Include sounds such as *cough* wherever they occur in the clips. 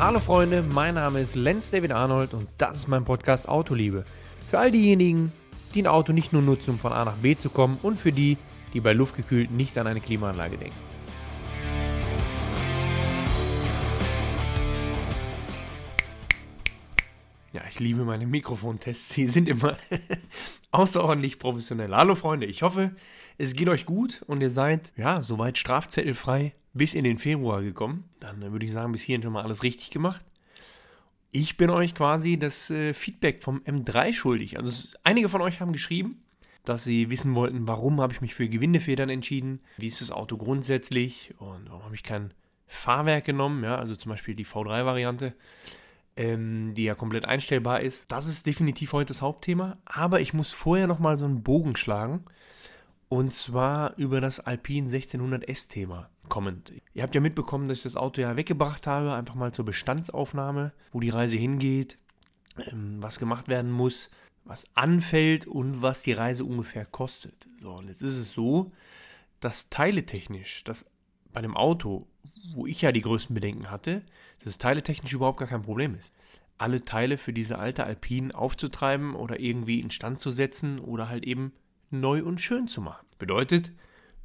Hallo Freunde, mein Name ist Lenz David Arnold und das ist mein Podcast Autoliebe. Für all diejenigen, die ein Auto nicht nur nutzen, um von A nach B zu kommen und für die, die bei luftgekühlt nicht an eine Klimaanlage denken. Ja, ich liebe meine Mikrofontests. Sie sind immer *laughs* außerordentlich professionell. Hallo Freunde, ich hoffe, es geht euch gut und ihr seid, ja, soweit strafzettelfrei bis in den Februar gekommen. Dann würde ich sagen, bis hierhin schon mal alles richtig gemacht. Ich bin euch quasi das äh, Feedback vom M3 schuldig. Also einige von euch haben geschrieben, dass sie wissen wollten, warum habe ich mich für Gewindefedern entschieden, wie ist das Auto grundsätzlich und warum habe ich kein Fahrwerk genommen, ja, also zum Beispiel die V3-Variante, ähm, die ja komplett einstellbar ist. Das ist definitiv heute das Hauptthema, aber ich muss vorher nochmal so einen Bogen schlagen und zwar über das Alpine 1600S-Thema kommend. Ihr habt ja mitbekommen, dass ich das Auto ja weggebracht habe, einfach mal zur Bestandsaufnahme, wo die Reise hingeht, ähm, was gemacht werden muss, was anfällt und was die Reise ungefähr kostet. So, und jetzt ist es so, dass teiletechnisch, dass bei dem Auto, wo ich ja die größten Bedenken hatte, dass es teiletechnisch überhaupt gar kein Problem ist. Alle Teile für diese alte Alpine aufzutreiben oder irgendwie instand zu setzen oder halt eben neu und schön zu machen. Bedeutet,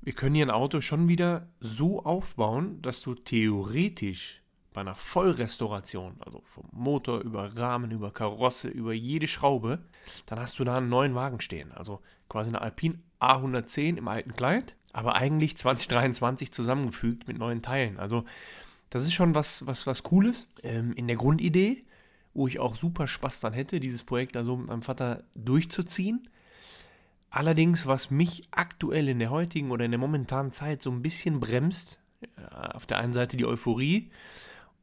wir können hier ein Auto schon wieder so aufbauen, dass du theoretisch bei einer Vollrestauration, also vom Motor über Rahmen, über Karosse, über jede Schraube, dann hast du da einen neuen Wagen stehen. Also quasi eine Alpine A110 im alten Kleid, aber eigentlich 2023 zusammengefügt mit neuen Teilen. Also das ist schon was, was, was Cooles ähm, in der Grundidee, wo ich auch super Spaß dann hätte, dieses Projekt also mit meinem Vater durchzuziehen. Allerdings, was mich aktuell in der heutigen oder in der momentanen Zeit so ein bisschen bremst, auf der einen Seite die Euphorie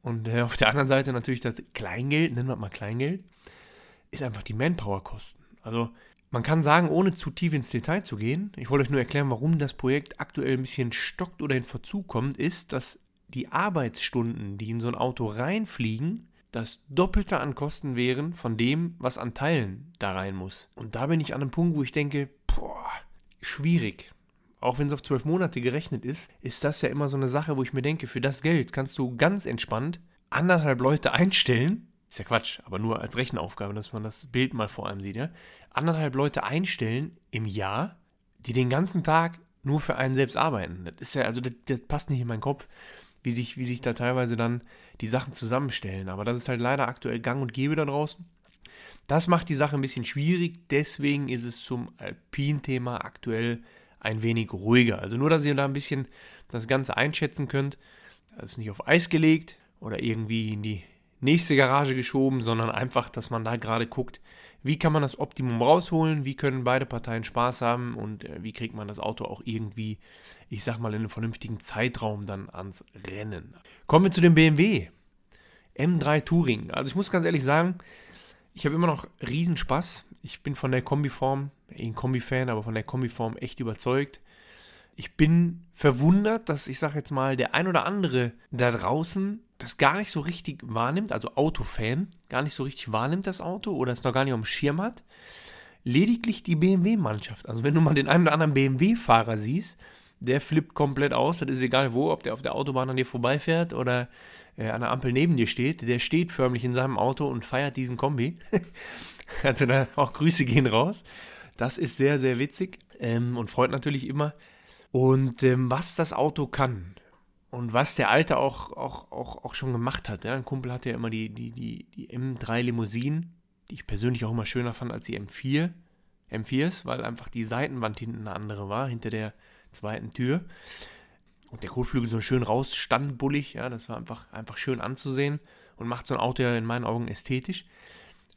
und äh, auf der anderen Seite natürlich das Kleingeld, nennen wir mal Kleingeld, ist einfach die Manpower-Kosten. Also man kann sagen, ohne zu tief ins Detail zu gehen, ich wollte euch nur erklären, warum das Projekt aktuell ein bisschen stockt oder in Verzug kommt, ist, dass die Arbeitsstunden, die in so ein Auto reinfliegen, das Doppelte an Kosten wären von dem, was an Teilen da rein muss. Und da bin ich an einem Punkt, wo ich denke, boah, schwierig. Auch wenn es auf zwölf Monate gerechnet ist, ist das ja immer so eine Sache, wo ich mir denke, für das Geld kannst du ganz entspannt anderthalb Leute einstellen. Ist ja Quatsch, aber nur als Rechenaufgabe, dass man das Bild mal vor einem sieht, ja. Anderthalb Leute einstellen im Jahr, die den ganzen Tag nur für einen selbst arbeiten. Das ist ja, also das, das passt nicht in meinen Kopf, wie sich, wie sich da teilweise dann die Sachen zusammenstellen. Aber das ist halt leider aktuell gang und gäbe da draußen. Das macht die Sache ein bisschen schwierig, deswegen ist es zum Alpin-Thema aktuell ein wenig ruhiger. Also nur, dass ihr da ein bisschen das Ganze einschätzen könnt. Das ist nicht auf Eis gelegt oder irgendwie in die nächste Garage geschoben, sondern einfach, dass man da gerade guckt, wie kann man das Optimum rausholen, wie können beide Parteien Spaß haben und äh, wie kriegt man das Auto auch irgendwie, ich sag mal, in einem vernünftigen Zeitraum dann ans Rennen. Kommen wir zu dem BMW M3 Touring. Also ich muss ganz ehrlich sagen, ich habe immer noch Riesenspaß. Ich bin von der Kombiform, ein Kombi-Fan, aber von der Kombiform echt überzeugt. Ich bin verwundert, dass ich sage jetzt mal, der ein oder andere da draußen das gar nicht so richtig wahrnimmt, also Autofan, gar nicht so richtig wahrnimmt das Auto oder es noch gar nicht auf dem Schirm hat. Lediglich die BMW-Mannschaft. Also wenn du mal den einen oder anderen BMW-Fahrer siehst, der flippt komplett aus. Das ist egal wo, ob der auf der Autobahn an dir vorbeifährt oder äh, an der Ampel neben dir steht, der steht förmlich in seinem Auto und feiert diesen Kombi. *laughs* also da auch Grüße gehen raus. Das ist sehr, sehr witzig ähm, und freut natürlich immer. Und ähm, was das Auto kann und was der Alte auch, auch, auch, auch schon gemacht hat. Ja? Ein Kumpel hatte ja immer die, die, die, die M3 Limousinen, die ich persönlich auch immer schöner fand als die M4. M4s, weil einfach die Seitenwand hinten eine andere war, hinter der zweiten Tür und der Kotflügel so schön rausstand, bullig, ja, das war einfach, einfach schön anzusehen und macht so ein Auto ja in meinen Augen ästhetisch.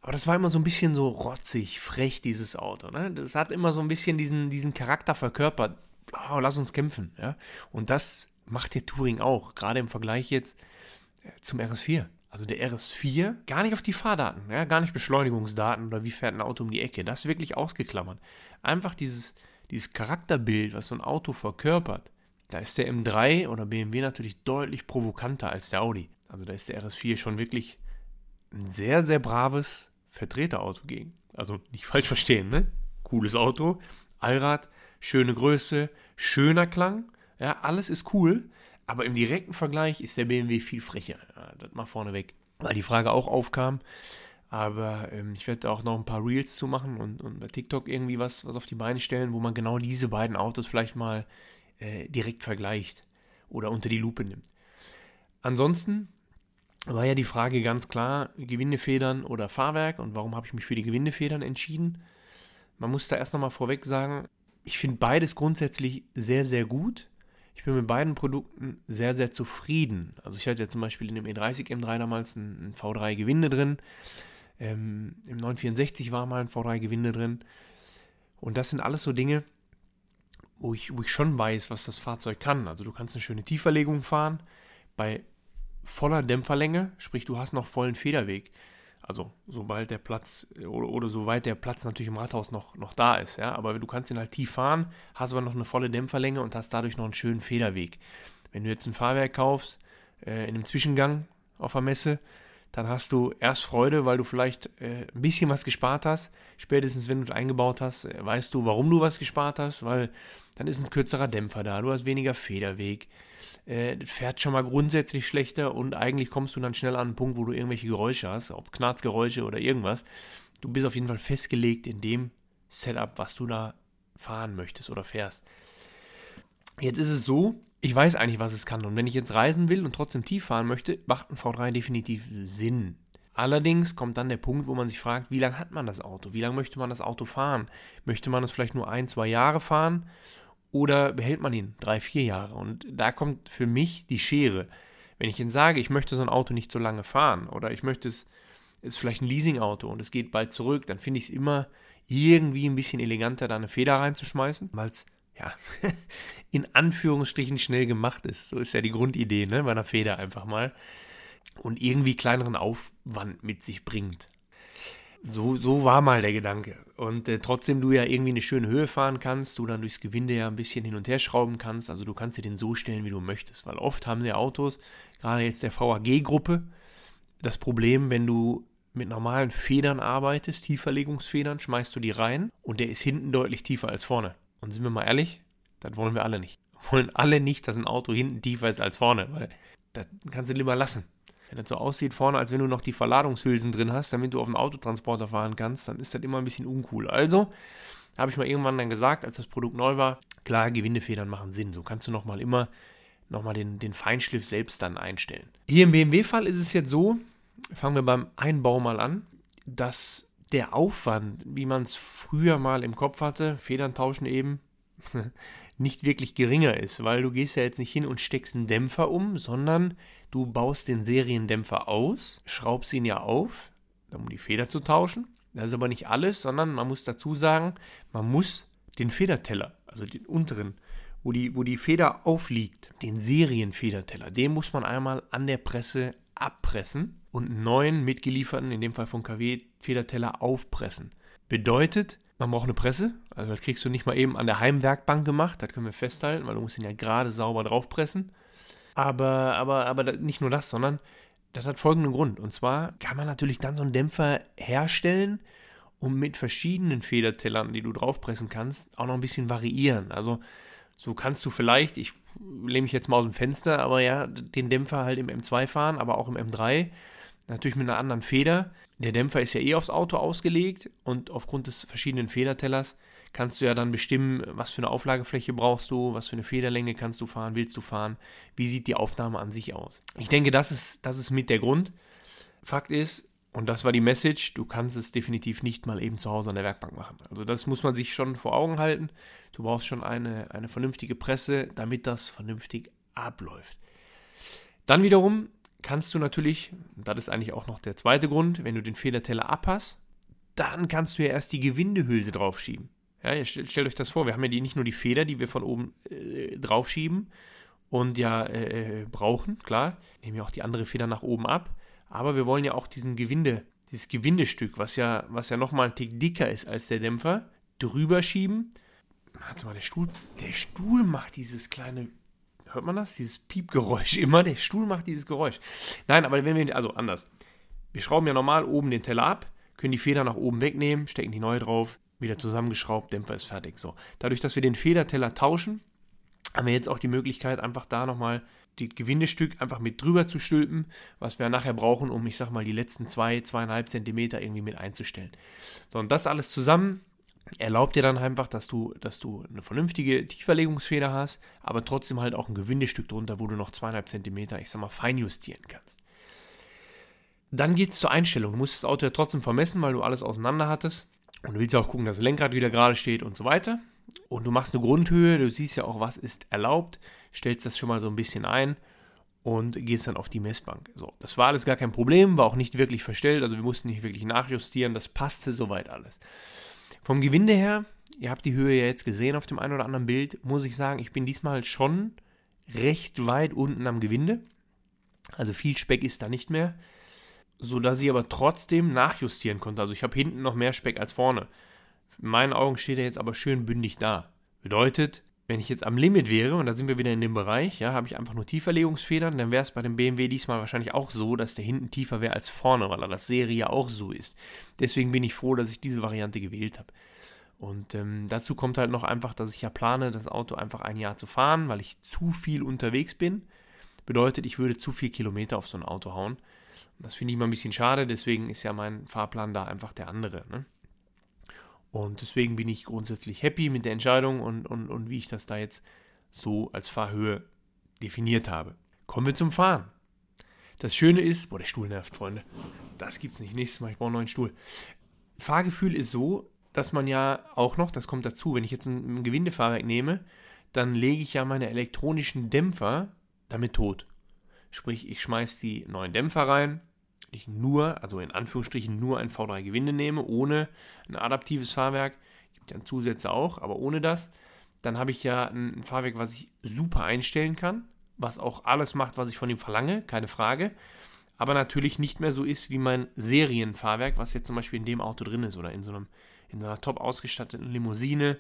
Aber das war immer so ein bisschen so rotzig, frech, dieses Auto. Ne? Das hat immer so ein bisschen diesen, diesen Charakter verkörpert. Oh, lass uns kämpfen. Ja? Und das macht der Touring auch, gerade im Vergleich jetzt äh, zum RS4. Also der RS4, gar nicht auf die Fahrdaten, ja? gar nicht Beschleunigungsdaten oder wie fährt ein Auto um die Ecke. Das wirklich ausgeklammert. Einfach dieses, dieses Charakterbild, was so ein Auto verkörpert, da ist der M3 oder BMW natürlich deutlich provokanter als der Audi. Also da ist der RS4 schon wirklich ein sehr, sehr braves Vertreterauto gegen. Also nicht *laughs* falsch verstehen, ne? Cooles Auto, Allrad, schöne Größe, schöner Klang, ja, alles ist cool, aber im direkten Vergleich ist der BMW viel frecher. Ja, das mal vorneweg. weil die Frage auch aufkam. Aber ähm, ich werde auch noch ein paar Reels zu machen und, und bei TikTok irgendwie was, was auf die Beine stellen, wo man genau diese beiden Autos vielleicht mal äh, direkt vergleicht oder unter die Lupe nimmt. Ansonsten war ja die Frage ganz klar, Gewindefedern oder Fahrwerk und warum habe ich mich für die Gewindefedern entschieden? Man muss da erst nochmal vorweg sagen, ich finde beides grundsätzlich sehr, sehr gut. Ich bin mit beiden Produkten sehr, sehr zufrieden. Also ich hatte ja zum Beispiel in dem E30 M3 damals ein, ein V3 Gewinde drin. Ähm, Im 964 war mal ein V3 Gewinde drin. Und das sind alles so Dinge, wo ich, wo ich schon weiß, was das Fahrzeug kann. Also du kannst eine schöne Tieferlegung fahren bei voller Dämpferlänge, sprich du hast noch vollen Federweg. Also sobald der Platz oder, oder soweit der Platz natürlich im Rathaus noch, noch da ist, ja. Aber du kannst ihn halt tief fahren, hast aber noch eine volle Dämpferlänge und hast dadurch noch einen schönen Federweg. Wenn du jetzt ein Fahrwerk kaufst, äh, in einem Zwischengang auf der Messe, dann hast du erst Freude, weil du vielleicht äh, ein bisschen was gespart hast. Spätestens, wenn du es eingebaut hast, äh, weißt du, warum du was gespart hast, weil dann ist ein kürzerer Dämpfer da, du hast weniger Federweg, äh, fährt schon mal grundsätzlich schlechter und eigentlich kommst du dann schnell an einen Punkt, wo du irgendwelche Geräusche hast, ob Knarzgeräusche oder irgendwas. Du bist auf jeden Fall festgelegt in dem Setup, was du da fahren möchtest oder fährst. Jetzt ist es so, ich weiß eigentlich, was es kann. Und wenn ich jetzt reisen will und trotzdem tief fahren möchte, macht ein V3 definitiv Sinn. Allerdings kommt dann der Punkt, wo man sich fragt, wie lange hat man das Auto? Wie lange möchte man das Auto fahren? Möchte man es vielleicht nur ein, zwei Jahre fahren? Oder behält man ihn drei, vier Jahre? Und da kommt für mich die Schere. Wenn ich Ihnen sage, ich möchte so ein Auto nicht so lange fahren oder ich möchte es, ist vielleicht ein Leasing-Auto und es geht bald zurück, dann finde ich es immer irgendwie ein bisschen eleganter, da eine Feder reinzuschmeißen, weil es ja, *laughs* in Anführungsstrichen schnell gemacht ist. So ist ja die Grundidee, ne, bei einer Feder einfach mal. Und irgendwie kleineren Aufwand mit sich bringt. So, so war mal der Gedanke. Und äh, trotzdem du ja irgendwie eine schöne Höhe fahren kannst, du dann durchs Gewinde ja ein bisschen hin und her schrauben kannst. Also du kannst dir den so stellen, wie du möchtest. Weil oft haben die Autos, gerade jetzt der VAG-Gruppe, das Problem, wenn du mit normalen Federn arbeitest, Tieferlegungsfedern, schmeißt du die rein und der ist hinten deutlich tiefer als vorne. Und sind wir mal ehrlich, das wollen wir alle nicht. Wir *laughs* wollen alle nicht, dass ein Auto hinten tiefer ist als vorne, weil das kannst du lieber lassen. Wenn das so aussieht vorne, als wenn du noch die Verladungshülsen drin hast, damit du auf dem Autotransporter fahren kannst, dann ist das immer ein bisschen uncool. Also habe ich mal irgendwann dann gesagt, als das Produkt neu war, klar, Gewindefedern machen Sinn. So kannst du nochmal immer nochmal den, den Feinschliff selbst dann einstellen. Hier im BMW-Fall ist es jetzt so, fangen wir beim Einbau mal an, dass der Aufwand, wie man es früher mal im Kopf hatte, Federn tauschen eben, *laughs* nicht wirklich geringer ist, weil du gehst ja jetzt nicht hin und steckst einen Dämpfer um, sondern du baust den Seriendämpfer aus, schraubst ihn ja auf, um die Feder zu tauschen. Das ist aber nicht alles, sondern man muss dazu sagen, man muss den Federteller, also den unteren, wo die, wo die Feder aufliegt, den Serienfederteller, den muss man einmal an der Presse abpressen und neuen mitgelieferten, in dem Fall von KW, Federteller aufpressen. Bedeutet, man braucht eine Presse, also das kriegst du nicht mal eben an der Heimwerkbank gemacht, das können wir festhalten, weil du musst ihn ja gerade sauber draufpressen. Aber, aber, aber nicht nur das, sondern das hat folgenden Grund. Und zwar kann man natürlich dann so einen Dämpfer herstellen und mit verschiedenen Federtellern, die du draufpressen kannst, auch noch ein bisschen variieren. Also so kannst du vielleicht, ich lehne mich jetzt mal aus dem Fenster, aber ja, den Dämpfer halt im M2 fahren, aber auch im M3 Natürlich mit einer anderen Feder. Der Dämpfer ist ja eh aufs Auto ausgelegt und aufgrund des verschiedenen Federtellers kannst du ja dann bestimmen, was für eine Auflagefläche brauchst du, was für eine Federlänge kannst du fahren, willst du fahren, wie sieht die Aufnahme an sich aus. Ich denke, das ist, das ist mit der Grund. Fakt ist, und das war die Message, du kannst es definitiv nicht mal eben zu Hause an der Werkbank machen. Also das muss man sich schon vor Augen halten. Du brauchst schon eine, eine vernünftige Presse, damit das vernünftig abläuft. Dann wiederum kannst du natürlich, das ist eigentlich auch noch der zweite Grund, wenn du den Federteller abhast, dann kannst du ja erst die Gewindehülse draufschieben. Ja, stellt, stellt euch das vor, wir haben ja die, nicht nur die Feder, die wir von oben äh, draufschieben und ja äh, äh, brauchen, klar, nehmen ja auch die andere Feder nach oben ab, aber wir wollen ja auch diesen Gewinde, dieses Gewindestück, was ja, was ja nochmal ein Tick dicker ist als der Dämpfer, drüber schieben. Warte mal, der Stuhl, der Stuhl macht dieses kleine Hört man das? Dieses Piepgeräusch *laughs* immer. Der Stuhl macht dieses Geräusch. Nein, aber wenn wir, also anders. Wir schrauben ja normal oben den Teller ab, können die Feder nach oben wegnehmen, stecken die neue drauf, wieder zusammengeschraubt, Dämpfer ist fertig. So. Dadurch, dass wir den Federteller tauschen, haben wir jetzt auch die Möglichkeit, einfach da nochmal die Gewindestück einfach mit drüber zu stülpen, was wir nachher brauchen, um, ich sag mal, die letzten zwei, zweieinhalb Zentimeter irgendwie mit einzustellen. So, und das alles zusammen erlaubt dir dann einfach, dass du, dass du eine vernünftige Tieferlegungsfeder hast, aber trotzdem halt auch ein Gewindestück drunter, wo du noch zweieinhalb Zentimeter, ich sag mal, fein justieren kannst. Dann geht es zur Einstellung. Du musst das Auto ja trotzdem vermessen, weil du alles auseinander hattest. Und du willst auch gucken, dass das Lenkrad wieder gerade steht und so weiter. Und du machst eine Grundhöhe, du siehst ja auch, was ist erlaubt, stellst das schon mal so ein bisschen ein und gehst dann auf die Messbank. So, das war alles gar kein Problem, war auch nicht wirklich verstellt, also wir mussten nicht wirklich nachjustieren, das passte soweit alles. Vom Gewinde her, ihr habt die Höhe ja jetzt gesehen auf dem einen oder anderen Bild, muss ich sagen, ich bin diesmal schon recht weit unten am Gewinde. Also viel Speck ist da nicht mehr, sodass ich aber trotzdem nachjustieren konnte. Also ich habe hinten noch mehr Speck als vorne. In meinen Augen steht er jetzt aber schön bündig da. Bedeutet, wenn ich jetzt am Limit wäre, und da sind wir wieder in dem Bereich, ja, habe ich einfach nur Tieferlegungsfedern, dann wäre es bei dem BMW diesmal wahrscheinlich auch so, dass der hinten tiefer wäre als vorne, weil er das Serie ja auch so ist. Deswegen bin ich froh, dass ich diese Variante gewählt habe. Und ähm, dazu kommt halt noch einfach, dass ich ja plane, das Auto einfach ein Jahr zu fahren, weil ich zu viel unterwegs bin. Bedeutet, ich würde zu viel Kilometer auf so ein Auto hauen. Das finde ich mal ein bisschen schade, deswegen ist ja mein Fahrplan da einfach der andere. Ne? Und deswegen bin ich grundsätzlich happy mit der Entscheidung und, und, und wie ich das da jetzt so als Fahrhöhe definiert habe. Kommen wir zum Fahren. Das Schöne ist, boah, der Stuhl nervt, Freunde. Das gibt's nicht. Nächstes Mal, ich brauche einen neuen Stuhl. Fahrgefühl ist so, dass man ja auch noch, das kommt dazu, wenn ich jetzt ein, ein Gewindefahrwerk nehme, dann lege ich ja meine elektronischen Dämpfer damit tot. Sprich, ich schmeiße die neuen Dämpfer rein, ich nur, also in Anführungsstrichen nur ein V3 Gewinde nehme, ohne ein adaptives Fahrwerk, gibt ja Zusätze auch, aber ohne das, dann habe ich ja ein Fahrwerk, was ich super einstellen kann, was auch alles macht, was ich von ihm verlange, keine Frage, aber natürlich nicht mehr so ist wie mein Serienfahrwerk, was jetzt zum Beispiel in dem Auto drin ist oder in so, einem, in so einer top ausgestatteten Limousine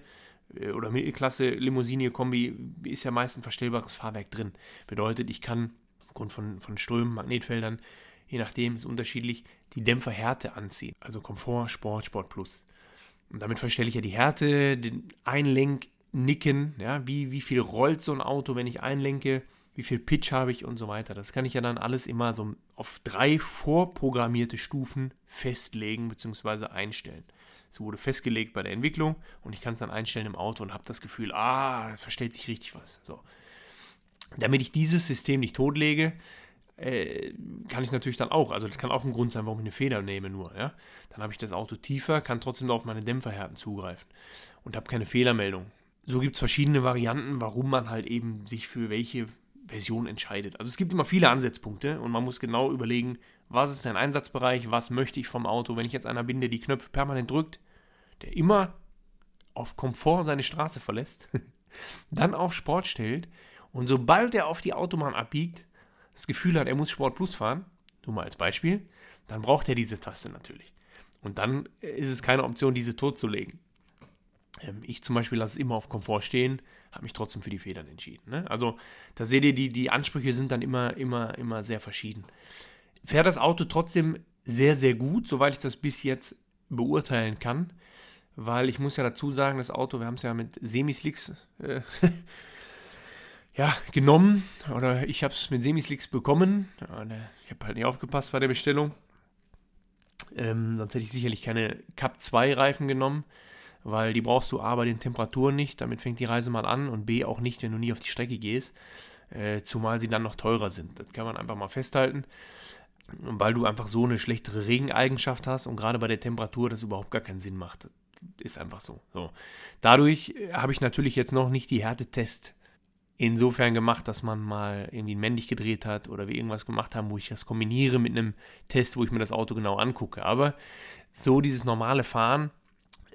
äh, oder Mittelklasse Limousine-Kombi ist ja meist ein verstellbares Fahrwerk drin. Bedeutet, ich kann aufgrund von, von Strömen, Magnetfeldern je nachdem ist unterschiedlich, die Dämpferhärte anziehen. Also Komfort, Sport, Sport Plus. Und damit verstelle ich ja die Härte, den Einlenknicken, ja, wie, wie viel rollt so ein Auto, wenn ich einlenke, wie viel Pitch habe ich und so weiter. Das kann ich ja dann alles immer so auf drei vorprogrammierte Stufen festlegen bzw. einstellen. Es wurde festgelegt bei der Entwicklung und ich kann es dann einstellen im Auto und habe das Gefühl, ah, verstellt sich richtig was. So. Damit ich dieses System nicht totlege, äh, kann ich natürlich dann auch, also das kann auch ein Grund sein, warum ich eine Feder nehme nur, ja. Dann habe ich das Auto tiefer, kann trotzdem auf meine Dämpferhärten zugreifen und habe keine Fehlermeldung. So gibt es verschiedene Varianten, warum man halt eben sich für welche Version entscheidet. Also es gibt immer viele Ansatzpunkte und man muss genau überlegen, was ist dein Einsatzbereich, was möchte ich vom Auto. Wenn ich jetzt einer bin, der die Knöpfe permanent drückt, der immer auf Komfort seine Straße verlässt, *laughs* dann auf Sport stellt und sobald er auf die Autobahn abbiegt, das Gefühl hat, er muss Sport Plus fahren, nur mal als Beispiel, dann braucht er diese Taste natürlich. Und dann ist es keine Option, diese totzulegen. Ähm, ich zum Beispiel lasse es immer auf Komfort stehen, habe mich trotzdem für die Federn entschieden. Ne? Also da seht ihr, die, die Ansprüche sind dann immer, immer, immer sehr verschieden. Fährt das Auto trotzdem sehr, sehr gut, soweit ich das bis jetzt beurteilen kann. Weil ich muss ja dazu sagen, das Auto, wir haben es ja mit Semislicks äh, *laughs* ja, genommen oder ich habe es mit Semislicks bekommen. Ich habe halt nicht aufgepasst bei der Bestellung. Ähm, sonst hätte ich sicherlich keine Cup 2 Reifen genommen, weil die brauchst du A bei den Temperaturen nicht, damit fängt die Reise mal an und B auch nicht, wenn du nie auf die Strecke gehst, äh, zumal sie dann noch teurer sind. Das kann man einfach mal festhalten, weil du einfach so eine schlechtere Regeneigenschaft hast und gerade bei der Temperatur das überhaupt gar keinen Sinn macht. Das ist einfach so. so. Dadurch äh, habe ich natürlich jetzt noch nicht die Härtetest insofern gemacht, dass man mal irgendwie männlich gedreht hat oder wir irgendwas gemacht haben, wo ich das kombiniere mit einem Test, wo ich mir das Auto genau angucke. Aber so dieses normale Fahren,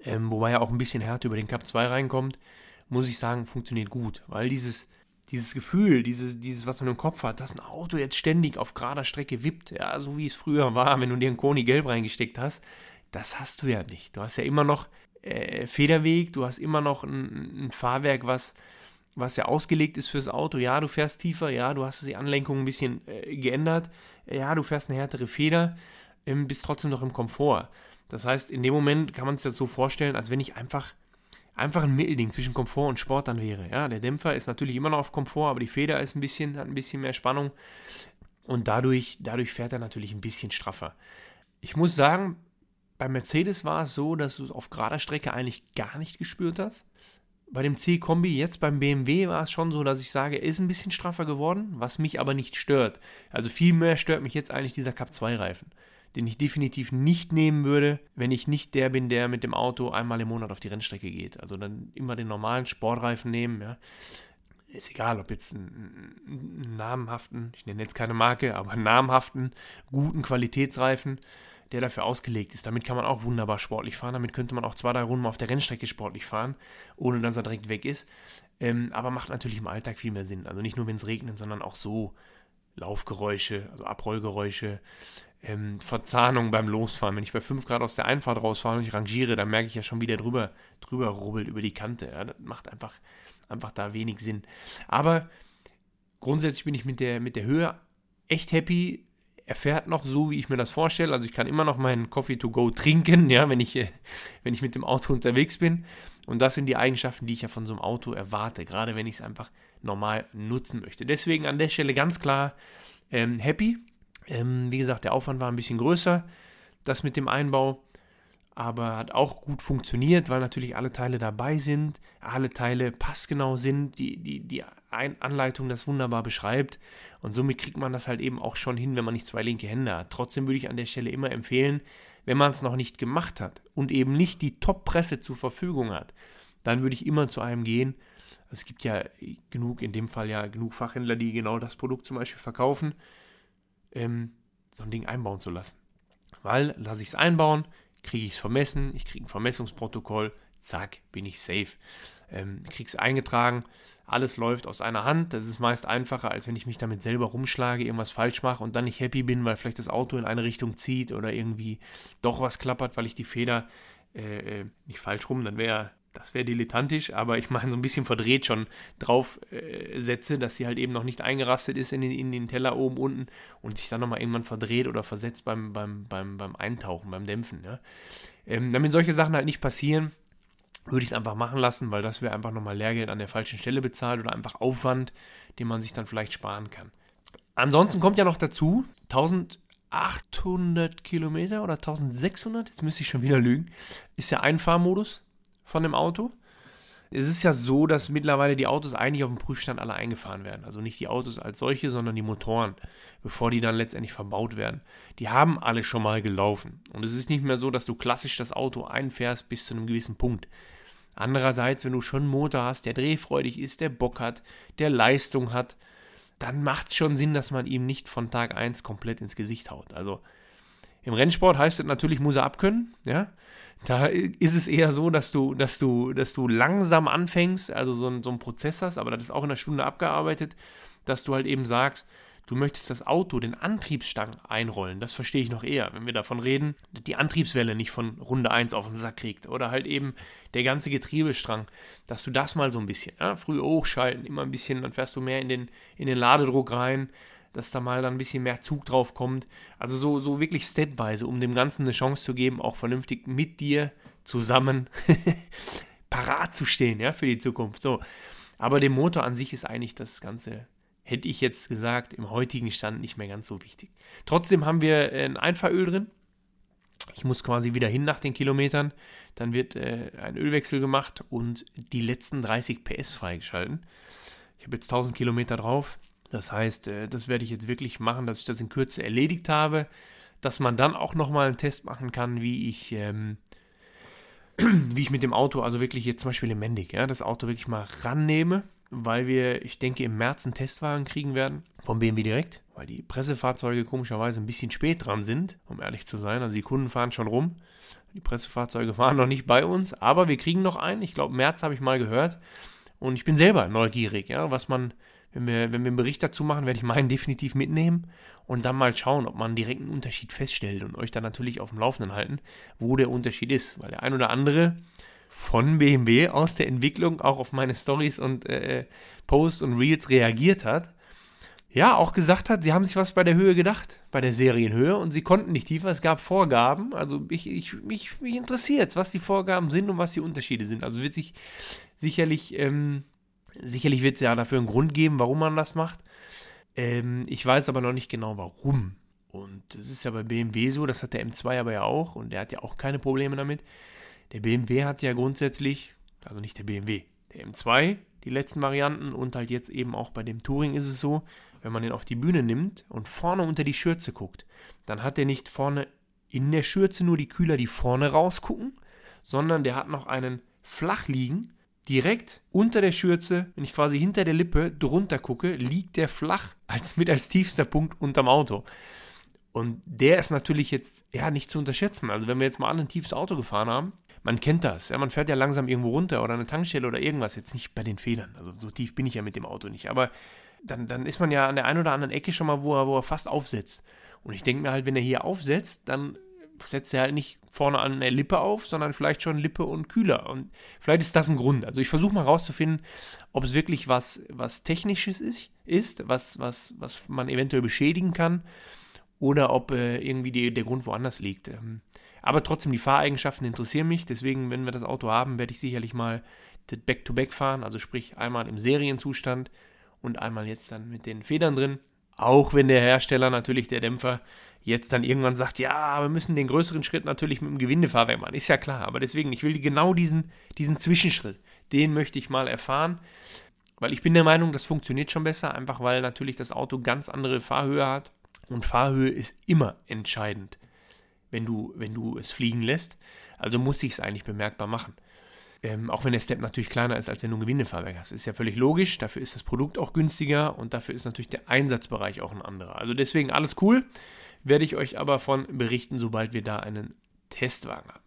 ähm, wobei ja auch ein bisschen Härte über den Cup 2 reinkommt, muss ich sagen, funktioniert gut, weil dieses, dieses Gefühl, dieses, dieses, was man im Kopf hat, dass ein Auto jetzt ständig auf gerader Strecke wippt, ja, so wie es früher war, wenn du dir einen Koni gelb reingesteckt hast, das hast du ja nicht. Du hast ja immer noch äh, Federweg, du hast immer noch ein, ein Fahrwerk, was was ja ausgelegt ist fürs Auto. Ja, du fährst tiefer, ja, du hast die Anlenkung ein bisschen äh, geändert, ja, du fährst eine härtere Feder, ähm, bist trotzdem noch im Komfort. Das heißt, in dem Moment kann man es sich so vorstellen, als wenn ich einfach einfach ein Mittelding zwischen Komfort und Sport dann wäre. Ja, der Dämpfer ist natürlich immer noch auf Komfort, aber die Feder ist ein bisschen, hat ein bisschen mehr Spannung und dadurch, dadurch fährt er natürlich ein bisschen straffer. Ich muss sagen, bei Mercedes war es so, dass du es auf gerader Strecke eigentlich gar nicht gespürt hast. Bei dem C-Kombi, jetzt beim BMW, war es schon so, dass ich sage, er ist ein bisschen straffer geworden, was mich aber nicht stört. Also viel mehr stört mich jetzt eigentlich dieser Cup 2-Reifen den ich definitiv nicht nehmen würde, wenn ich nicht der bin, der mit dem Auto einmal im Monat auf die Rennstrecke geht. Also dann immer den normalen Sportreifen nehmen, ja. Ist egal, ob jetzt einen, einen namhaften, ich nenne jetzt keine Marke, aber einen namhaften, guten Qualitätsreifen, der dafür ausgelegt ist. Damit kann man auch wunderbar sportlich fahren. Damit könnte man auch zwei, drei Runden auf der Rennstrecke sportlich fahren, ohne dass er direkt weg ist. Ähm, aber macht natürlich im Alltag viel mehr Sinn. Also nicht nur, wenn es regnet, sondern auch so. Laufgeräusche, also Abrollgeräusche, ähm, Verzahnung beim Losfahren. Wenn ich bei 5 Grad aus der Einfahrt rausfahre und ich rangiere, dann merke ich ja schon, wie der drüber, drüber rubbelt über die Kante. Ja, das macht einfach, einfach da wenig Sinn. Aber grundsätzlich bin ich mit der, mit der Höhe echt happy. Er fährt noch so, wie ich mir das vorstelle. Also ich kann immer noch meinen Coffee to go trinken, ja, wenn ich, äh, wenn ich mit dem Auto unterwegs bin. Und das sind die Eigenschaften, die ich ja von so einem Auto erwarte, gerade wenn ich es einfach normal nutzen möchte. Deswegen an der Stelle ganz klar ähm, happy. Ähm, wie gesagt, der Aufwand war ein bisschen größer, das mit dem Einbau, aber hat auch gut funktioniert, weil natürlich alle Teile dabei sind, alle Teile passgenau sind, die, die, die Anleitung das wunderbar beschreibt und somit kriegt man das halt eben auch schon hin, wenn man nicht zwei linke Hände hat. Trotzdem würde ich an der Stelle immer empfehlen, wenn man es noch nicht gemacht hat und eben nicht die Top-Presse zur Verfügung hat, dann würde ich immer zu einem gehen. Es gibt ja genug, in dem Fall ja genug Fachhändler, die genau das Produkt zum Beispiel verkaufen ähm, so ein Ding einbauen zu lassen. Weil lasse ich es einbauen, kriege ich es vermessen, ich kriege ein Vermessungsprotokoll, zack, bin ich safe. Ähm, kriege es eingetragen, alles läuft aus einer Hand. Das ist meist einfacher, als wenn ich mich damit selber rumschlage, irgendwas falsch mache und dann nicht happy bin, weil vielleicht das Auto in eine Richtung zieht oder irgendwie doch was klappert, weil ich die Feder äh, äh nicht falsch rum, dann wäre das wäre dilettantisch, aber ich meine so ein bisschen verdreht schon drauf äh, setze, dass sie halt eben noch nicht eingerastet ist in den, in den Teller oben unten und sich dann nochmal irgendwann verdreht oder versetzt beim, beim, beim, beim Eintauchen, beim Dämpfen. Ja. Ähm, damit solche Sachen halt nicht passieren, würde ich es einfach machen lassen, weil das wäre einfach nochmal Lehrgeld an der falschen Stelle bezahlt oder einfach Aufwand, den man sich dann vielleicht sparen kann. Ansonsten kommt ja noch dazu, 1800 Kilometer oder 1600, jetzt müsste ich schon wieder lügen, ist ja Einfahrmodus von dem Auto. Es ist ja so, dass mittlerweile die Autos eigentlich auf dem Prüfstand alle eingefahren werden. Also nicht die Autos als solche, sondern die Motoren, bevor die dann letztendlich verbaut werden. Die haben alle schon mal gelaufen. Und es ist nicht mehr so, dass du klassisch das Auto einfährst bis zu einem gewissen Punkt. Andererseits, wenn du schon einen Motor hast, der drehfreudig ist, der Bock hat, der Leistung hat, dann macht es schon Sinn, dass man ihm nicht von Tag 1 komplett ins Gesicht haut. Also im Rennsport heißt es natürlich, muss er abkönnen, ja. Da ist es eher so, dass du, dass du, dass du langsam anfängst, also so, ein, so einen Prozess hast, aber das ist auch in einer Stunde abgearbeitet, dass du halt eben sagst, du möchtest das Auto, den Antriebsstang einrollen. Das verstehe ich noch eher, wenn wir davon reden, die Antriebswelle nicht von Runde 1 auf den Sack kriegt. Oder halt eben der ganze Getriebestrang, dass du das mal so ein bisschen, ja, früh hochschalten, immer ein bisschen, dann fährst du mehr in den, in den Ladedruck rein, dass da mal dann ein bisschen mehr Zug drauf kommt. Also so, so wirklich stepweise, um dem Ganzen eine Chance zu geben, auch vernünftig mit dir zusammen *laughs* parat zu stehen, ja, für die Zukunft. So. Aber der Motor an sich ist eigentlich das Ganze, hätte ich jetzt gesagt, im heutigen Stand nicht mehr ganz so wichtig. Trotzdem haben wir ein Einfahröl drin. Ich muss quasi wieder hin nach den Kilometern. Dann wird äh, ein Ölwechsel gemacht und die letzten 30 PS freigeschalten. Ich habe jetzt 1000 Kilometer drauf. Das heißt, äh, das werde ich jetzt wirklich machen, dass ich das in Kürze erledigt habe, dass man dann auch nochmal einen Test machen kann, wie ich, ähm, *clears throat* wie ich mit dem Auto, also wirklich jetzt zum Beispiel im Mendig, ja, das Auto wirklich mal rannehme, weil wir, ich denke, im März einen Testwagen kriegen werden vom BMW direkt, weil die Pressefahrzeuge komischerweise ein bisschen spät dran sind, um ehrlich zu sein. Also die Kunden fahren schon rum. Die Pressefahrzeuge *laughs* waren noch nicht bei uns, aber wir kriegen noch einen. Ich glaube, März habe ich mal gehört. Und ich bin selber neugierig, ja, was man wenn wir, wenn wir einen Bericht dazu machen, werde ich meinen definitiv mitnehmen und dann mal schauen, ob man direkt einen Unterschied feststellt und euch dann natürlich auf dem Laufenden halten, wo der Unterschied ist. Weil der ein oder andere von BMW aus der Entwicklung auch auf meine Stories und äh, Posts und Reels reagiert hat. ja auch gesagt hat, sie haben sich was bei der Höhe gedacht, bei der Serienhöhe und sie konnten nicht tiefer. Es gab Vorgaben. Also ich, ich, mich, mich interessiert, was die Vorgaben sind und was die Unterschiede sind. Also wird sich sicherlich, ähm, sicherlich wird es ja dafür einen Grund geben, warum man das macht. Ähm, ich weiß aber noch nicht genau warum. Und das ist ja bei BMW so, das hat der M2 aber ja auch und der hat ja auch keine Probleme damit. Der BMW hat ja grundsätzlich, also nicht der BMW, der M2, die letzten Varianten und halt jetzt eben auch bei dem Touring ist es so, wenn man den auf die Bühne nimmt und vorne unter die Schürze guckt, dann hat der nicht vorne in der Schürze nur die Kühler, die vorne rausgucken, sondern der hat noch einen flach liegen. Direkt unter der Schürze, wenn ich quasi hinter der Lippe drunter gucke, liegt der flach als mit als tiefster Punkt unterm Auto. Und der ist natürlich jetzt ja nicht zu unterschätzen. Also wenn wir jetzt mal alle ein tiefes Auto gefahren haben, man kennt das. Ja, man fährt ja langsam irgendwo runter oder eine Tankstelle oder irgendwas. Jetzt nicht bei den Fehlern. Also so tief bin ich ja mit dem Auto nicht. Aber dann, dann ist man ja an der einen oder anderen Ecke schon mal, wo er, wo er fast aufsetzt. Und ich denke mir halt, wenn er hier aufsetzt, dann setzt er halt nicht vorne an der Lippe auf, sondern vielleicht schon Lippe und Kühler. Und vielleicht ist das ein Grund. Also ich versuche mal rauszufinden, ob es wirklich was, was Technisches ist, ist was, was, was man eventuell beschädigen kann oder ob äh, irgendwie die, der Grund woanders liegt. Ähm, aber trotzdem, die Fahreigenschaften interessieren mich. Deswegen, wenn wir das Auto haben, werde ich sicherlich mal das Back-to-Back -Back fahren. Also sprich einmal im Serienzustand und einmal jetzt dann mit den Federn drin. Auch wenn der Hersteller natürlich, der Dämpfer, jetzt dann irgendwann sagt, ja, wir müssen den größeren Schritt natürlich mit dem Gewindefahrwerk machen. Ist ja klar. Aber deswegen, ich will genau diesen, diesen Zwischenschritt, den möchte ich mal erfahren. Weil ich bin der Meinung, das funktioniert schon besser, einfach weil natürlich das Auto ganz andere Fahrhöhe hat. Und Fahrhöhe ist immer entscheidend wenn du, wenn du es fliegen lässt. Also muss ich es eigentlich bemerkbar machen. Ähm, auch wenn der Step natürlich kleiner ist, als wenn du ein Gewindefahrwerk hast. Ist ja völlig logisch, dafür ist das Produkt auch günstiger und dafür ist natürlich der Einsatzbereich auch ein anderer. Also deswegen alles cool, werde ich euch aber von berichten, sobald wir da einen Testwagen haben.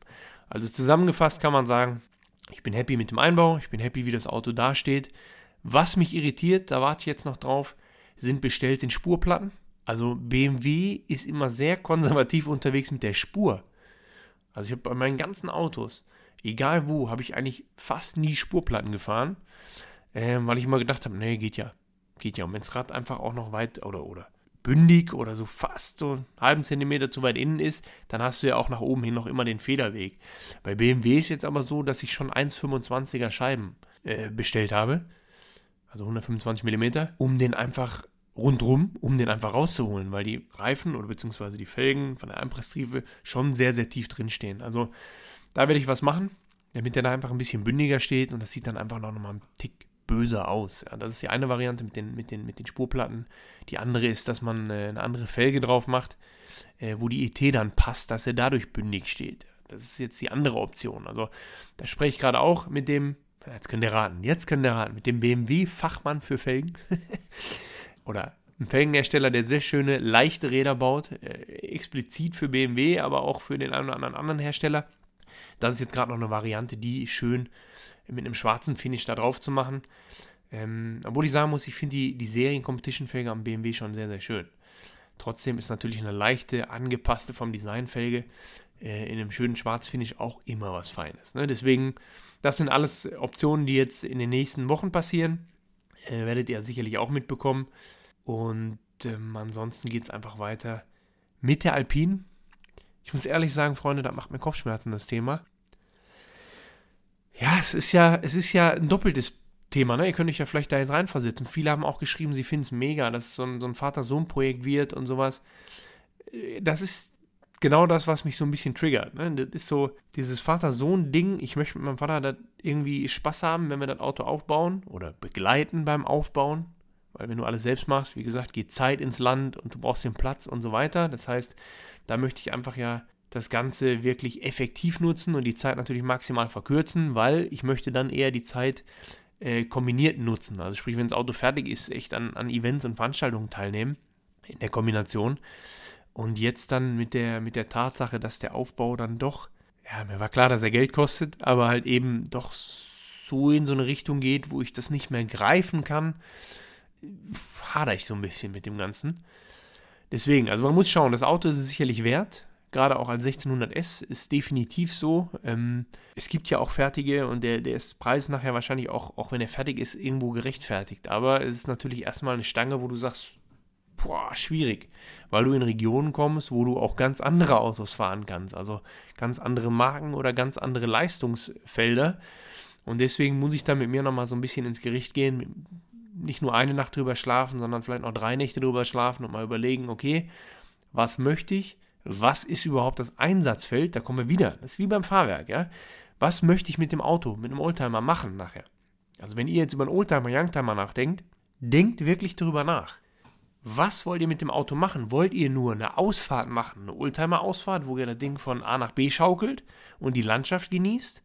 Also zusammengefasst kann man sagen, ich bin happy mit dem Einbau, ich bin happy, wie das Auto dasteht. Was mich irritiert, da warte ich jetzt noch drauf, sind bestellt sind Spurplatten. Also BMW ist immer sehr konservativ unterwegs mit der Spur. Also ich habe bei meinen ganzen Autos, egal wo, habe ich eigentlich fast nie Spurplatten gefahren, äh, weil ich immer gedacht habe, nee, geht ja, geht ja. Und wenn das Rad einfach auch noch weit oder oder bündig oder so fast so einen halben Zentimeter zu weit innen ist, dann hast du ja auch nach oben hin noch immer den Federweg. Bei BMW ist jetzt aber so, dass ich schon 1,25er Scheiben äh, bestellt habe, also 125 mm, um den einfach rundrum, um den einfach rauszuholen, weil die Reifen oder beziehungsweise die Felgen von der Einpresstriefe schon sehr, sehr tief drin stehen. Also da werde ich was machen, damit der da einfach ein bisschen bündiger steht und das sieht dann einfach noch mal einen Tick böser aus. Ja, das ist die eine Variante mit den, mit, den, mit den Spurplatten. Die andere ist, dass man äh, eine andere Felge drauf macht, äh, wo die ET dann passt, dass er dadurch bündig steht. Das ist jetzt die andere Option. Also da spreche ich gerade auch mit dem, jetzt könnt ihr raten, jetzt könnt ihr raten, mit dem BMW-Fachmann für Felgen. *laughs* oder ein Felgenhersteller, der sehr schöne, leichte Räder baut, äh, explizit für BMW, aber auch für den einen oder anderen Hersteller. Das ist jetzt gerade noch eine Variante, die schön mit einem schwarzen Finish da drauf zu machen. Ähm, obwohl ich sagen muss, ich finde die, die Serien-Competition-Felge am BMW schon sehr, sehr schön. Trotzdem ist natürlich eine leichte, angepasste vom Design-Felge äh, in einem schönen Schwarzfinish auch immer was Feines. Ne? Deswegen, das sind alles Optionen, die jetzt in den nächsten Wochen passieren. Äh, werdet ihr sicherlich auch mitbekommen. Und ähm, ansonsten geht es einfach weiter mit der Alpine. Ich muss ehrlich sagen, Freunde, da macht mir Kopfschmerzen das Thema. Ja, es ist ja, es ist ja ein doppeltes Thema, ne? Ihr könnt euch ja vielleicht da jetzt reinversetzen. Viele haben auch geschrieben, sie finden es mega, dass es so ein, so ein Vater-Sohn-Projekt wird und sowas. Äh, das ist genau das, was mich so ein bisschen triggert. Ne? Das ist so dieses Vater-Sohn-Ding. Ich möchte mit meinem Vater irgendwie Spaß haben, wenn wir das Auto aufbauen oder begleiten beim Aufbauen. Weil wenn du alles selbst machst, wie gesagt, geht Zeit ins Land und du brauchst den Platz und so weiter. Das heißt, da möchte ich einfach ja das Ganze wirklich effektiv nutzen und die Zeit natürlich maximal verkürzen, weil ich möchte dann eher die Zeit äh, kombiniert nutzen. Also sprich, wenn das Auto fertig ist, echt an, an Events und Veranstaltungen teilnehmen in der Kombination. Und jetzt dann mit der, mit der Tatsache, dass der Aufbau dann doch, ja, mir war klar, dass er Geld kostet, aber halt eben doch so in so eine Richtung geht, wo ich das nicht mehr greifen kann, hader ich so ein bisschen mit dem Ganzen. Deswegen, also man muss schauen, das Auto ist es sicherlich wert. Gerade auch als 1600S ist definitiv so. Ähm, es gibt ja auch fertige und der, der ist Preis nachher wahrscheinlich auch, auch wenn er fertig ist, irgendwo gerechtfertigt. Aber es ist natürlich erstmal eine Stange, wo du sagst, boah, schwierig, weil du in Regionen kommst, wo du auch ganz andere Autos fahren kannst, also ganz andere Marken oder ganz andere Leistungsfelder. Und deswegen muss ich da mit mir nochmal so ein bisschen ins Gericht gehen, nicht nur eine Nacht drüber schlafen, sondern vielleicht noch drei Nächte drüber schlafen und mal überlegen, okay, was möchte ich? Was ist überhaupt das Einsatzfeld? Da kommen wir wieder. Das ist wie beim Fahrwerk, ja. Was möchte ich mit dem Auto, mit dem Oldtimer machen nachher? Also wenn ihr jetzt über einen Oldtimer, Youngtimer nachdenkt, denkt wirklich darüber nach. Was wollt ihr mit dem Auto machen? Wollt ihr nur eine Ausfahrt machen, eine Oldtimer-Ausfahrt, wo ihr das Ding von A nach B schaukelt und die Landschaft genießt?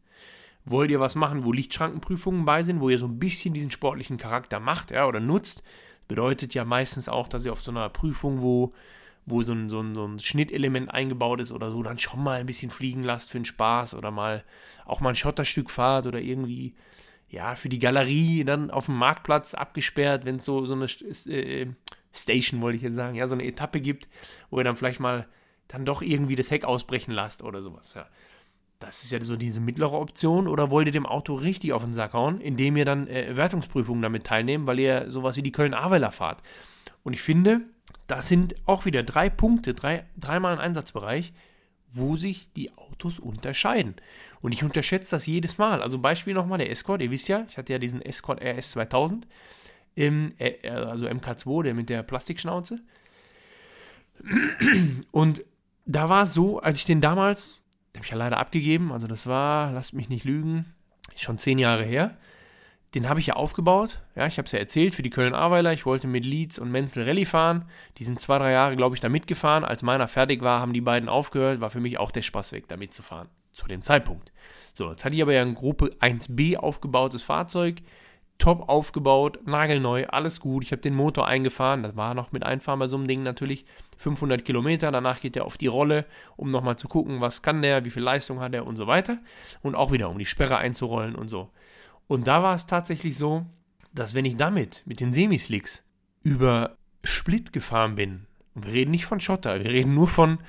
Wollt ihr was machen, wo Lichtschrankenprüfungen bei sind, wo ihr so ein bisschen diesen sportlichen Charakter macht ja, oder nutzt? Bedeutet ja meistens auch, dass ihr auf so einer Prüfung, wo, wo so ein, so, ein, so ein Schnittelement eingebaut ist oder so, dann schon mal ein bisschen fliegen lasst für den Spaß oder mal auch mal ein Schotterstück fahrt oder irgendwie ja, für die Galerie dann auf dem Marktplatz abgesperrt, wenn es so, so eine äh, Station, wollte ich jetzt sagen, ja, so eine Etappe gibt, wo ihr dann vielleicht mal dann doch irgendwie das Heck ausbrechen lasst oder sowas, ja. Das ist ja so diese mittlere Option. Oder wollt ihr dem Auto richtig auf den Sack hauen, indem ihr dann äh, Wertungsprüfungen damit teilnehmt, weil ihr sowas wie die Köln-Ahrweiler fahrt. Und ich finde, das sind auch wieder drei Punkte, drei, dreimal ein Einsatzbereich, wo sich die Autos unterscheiden. Und ich unterschätze das jedes Mal. Also Beispiel nochmal, der Escort, ihr wisst ja, ich hatte ja diesen Escort RS 2000, im, äh, also MK2, der mit der Plastikschnauze. Und da war es so, als ich den damals, den habe ich ja leider abgegeben, also das war, lasst mich nicht lügen, ist schon zehn Jahre her, den habe ich ja aufgebaut. Ja, ich habe es ja erzählt für die Köln-Aweiler. Ich wollte mit Leeds und Menzel Rallye fahren. Die sind zwei, drei Jahre, glaube ich, da mitgefahren. Als meiner fertig war, haben die beiden aufgehört. War für mich auch der Spaß weg, da mitzufahren. Zu dem Zeitpunkt. So, jetzt hatte ich aber ja ein Gruppe 1B aufgebautes Fahrzeug. Top aufgebaut, nagelneu, alles gut. Ich habe den Motor eingefahren. Das war noch mit Einfahren bei so einem Ding natürlich. 500 Kilometer. Danach geht er auf die Rolle, um nochmal zu gucken, was kann der, wie viel Leistung hat er und so weiter. Und auch wieder, um die Sperre einzurollen und so. Und da war es tatsächlich so, dass wenn ich damit, mit den Semislicks, über Split gefahren bin, und wir reden nicht von Schotter, wir reden nur von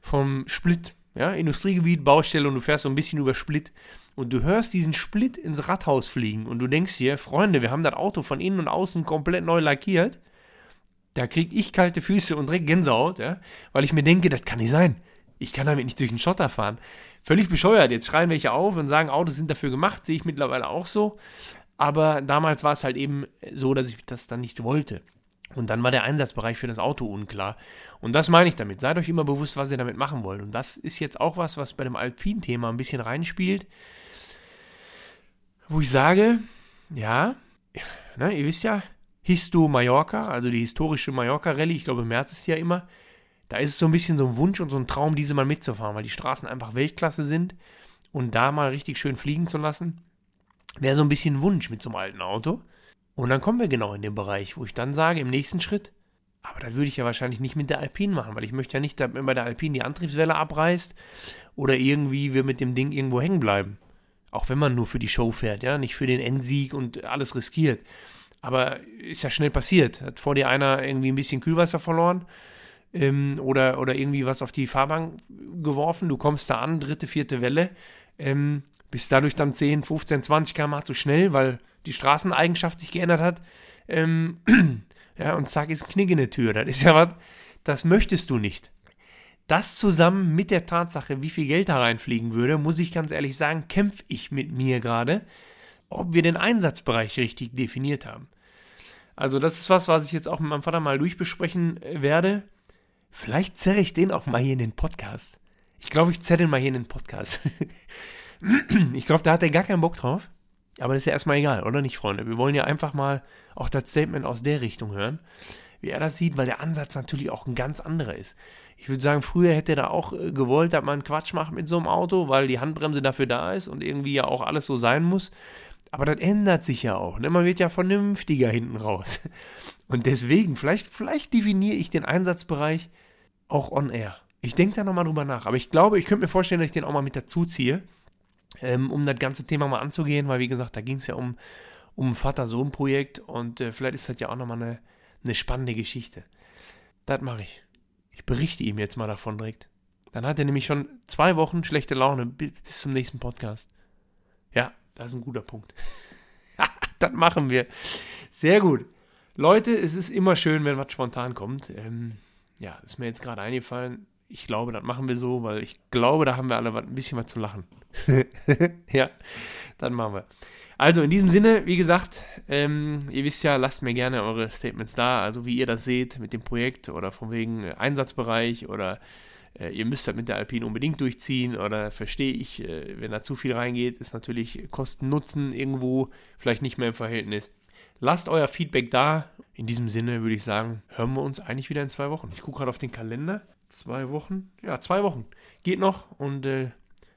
vom Split, ja, Industriegebiet, Baustelle und du fährst so ein bisschen über Split und du hörst diesen Split ins Rathaus fliegen und du denkst dir, Freunde, wir haben das Auto von innen und außen komplett neu lackiert. Da krieg ich kalte Füße und direkt Gänsehaut, ja, weil ich mir denke, das kann nicht sein. Ich kann damit nicht durch den Schotter fahren. Völlig bescheuert. Jetzt schreien welche auf und sagen, Autos sind dafür gemacht. Sehe ich mittlerweile auch so. Aber damals war es halt eben so, dass ich das dann nicht wollte. Und dann war der Einsatzbereich für das Auto unklar. Und das meine ich damit. Seid euch immer bewusst, was ihr damit machen wollt. Und das ist jetzt auch was, was bei dem Alpin-Thema ein bisschen reinspielt. Wo ich sage, ja, ne, ihr wisst ja, Histo Mallorca, also die historische Mallorca-Rallye, ich glaube im März ist die ja immer, da ist es so ein bisschen so ein Wunsch und so ein Traum, diese mal mitzufahren, weil die Straßen einfach Weltklasse sind und da mal richtig schön fliegen zu lassen, wäre so ein bisschen Wunsch mit so einem alten Auto. Und dann kommen wir genau in den Bereich, wo ich dann sage, im nächsten Schritt, aber das würde ich ja wahrscheinlich nicht mit der Alpine machen, weil ich möchte ja nicht, dass bei der Alpine die Antriebswelle abreißt oder irgendwie wir mit dem Ding irgendwo hängen bleiben. Auch wenn man nur für die Show fährt, ja, nicht für den Endsieg und alles riskiert. Aber ist ja schnell passiert. Hat vor dir einer irgendwie ein bisschen Kühlwasser verloren ähm, oder, oder irgendwie was auf die Fahrbahn geworfen. Du kommst da an, dritte, vierte Welle, ähm, bist dadurch dann 10, 15, 20 km zu schnell, weil die Straßeneigenschaft sich geändert hat. Ähm, *clears throat* ja, und zack, ist ein Knick in der Tür. Das ist ja was, das möchtest du nicht. Das zusammen mit der Tatsache, wie viel Geld da reinfliegen würde, muss ich ganz ehrlich sagen, kämpfe ich mit mir gerade, ob wir den Einsatzbereich richtig definiert haben. Also das ist was, was ich jetzt auch mit meinem Vater mal durchbesprechen äh, werde. Vielleicht zerre ich den auch mal hier in den Podcast. Ich glaube, ich zerre den mal hier in den Podcast. *clears throat* ich glaube, da hat er gar keinen Bock drauf. Aber das ist ja erstmal egal, oder nicht, Freunde? Wir wollen ja einfach mal auch das Statement aus der Richtung hören, wie er das sieht, weil der Ansatz natürlich auch ein ganz anderer ist. Ich würde sagen, früher hätte er da auch äh, gewollt, dass man Quatsch macht mit so einem Auto, weil die Handbremse dafür da ist und irgendwie ja auch alles so sein muss. Aber das ändert sich ja auch. Ne? Man wird ja vernünftiger hinten raus. Und deswegen, vielleicht, vielleicht definiere ich den Einsatzbereich auch on air. Ich denke da nochmal drüber nach. Aber ich glaube, ich könnte mir vorstellen, dass ich den auch mal mit dazu ziehe, ähm, um das ganze Thema mal anzugehen, weil wie gesagt, da ging es ja um, um Vater-Sohn-Projekt und äh, vielleicht ist das ja auch nochmal eine, eine spannende Geschichte. Das mache ich. Ich berichte ihm jetzt mal davon direkt. Dann hat er nämlich schon zwei Wochen schlechte Laune bis zum nächsten Podcast. Ja, das ist ein guter Punkt. *laughs* das machen wir. Sehr gut. Leute, es ist immer schön, wenn was spontan kommt. Ähm, ja, ist mir jetzt gerade eingefallen. Ich glaube, das machen wir so, weil ich glaube, da haben wir alle ein bisschen was zu lachen. *laughs* ja, dann machen wir. Also in diesem Sinne, wie gesagt, ähm, ihr wisst ja, lasst mir gerne eure Statements da, also wie ihr das seht mit dem Projekt oder von wegen Einsatzbereich oder äh, ihr müsst das mit der Alpine unbedingt durchziehen oder verstehe ich, äh, wenn da zu viel reingeht, ist natürlich Kosten-Nutzen irgendwo vielleicht nicht mehr im Verhältnis. Lasst euer Feedback da. In diesem Sinne würde ich sagen, hören wir uns eigentlich wieder in zwei Wochen. Ich gucke gerade auf den Kalender. Zwei Wochen? Ja, zwei Wochen. Geht noch und äh,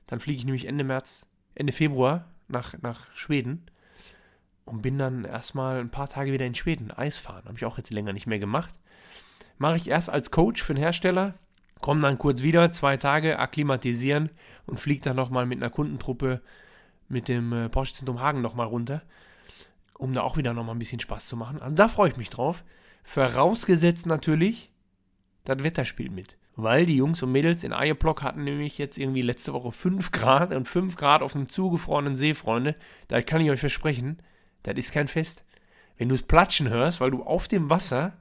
dann fliege ich nämlich Ende März, Ende Februar nach, nach Schweden und bin dann erstmal ein paar Tage wieder in Schweden Eis fahren. Habe ich auch jetzt länger nicht mehr gemacht. Mache ich erst als Coach für den Hersteller, komme dann kurz wieder, zwei Tage akklimatisieren und fliege dann nochmal mit einer Kundentruppe mit dem äh, Porsche Zentrum Hagen nochmal runter, um da auch wieder nochmal ein bisschen Spaß zu machen. Also da freue ich mich drauf. Vorausgesetzt natürlich, das Wetter spielt mit. Weil die Jungs und Mädels in Eierblock hatten nämlich jetzt irgendwie letzte Woche 5 Grad und 5 Grad auf einem zugefrorenen See, Freunde. Da kann ich euch versprechen, das ist kein Fest. Wenn du es platschen hörst, weil du auf dem Wasser,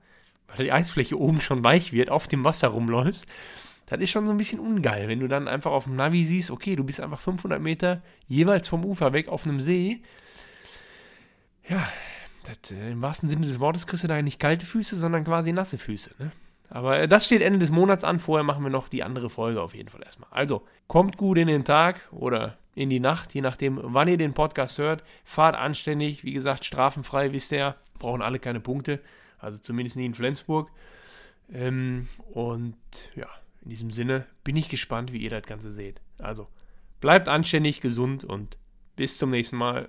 weil die Eisfläche oben schon weich wird, auf dem Wasser rumläufst, das ist schon so ein bisschen ungeil, wenn du dann einfach auf dem Navi siehst, okay, du bist einfach 500 Meter jeweils vom Ufer weg auf einem See. Ja, das, äh, im wahrsten Sinne des Wortes kriegst du da nicht kalte Füße, sondern quasi nasse Füße. Ne? Aber äh, das steht Ende des Monats an. Vorher machen wir noch die andere Folge auf jeden Fall erstmal. Also, kommt gut in den Tag oder in die Nacht, je nachdem, wann ihr den Podcast hört. Fahrt anständig, wie gesagt, strafenfrei, wisst ihr, brauchen alle keine Punkte. Also zumindest nie in Flensburg. Ähm, und ja, in diesem Sinne bin ich gespannt, wie ihr das Ganze seht. Also, bleibt anständig, gesund und bis zum nächsten Mal.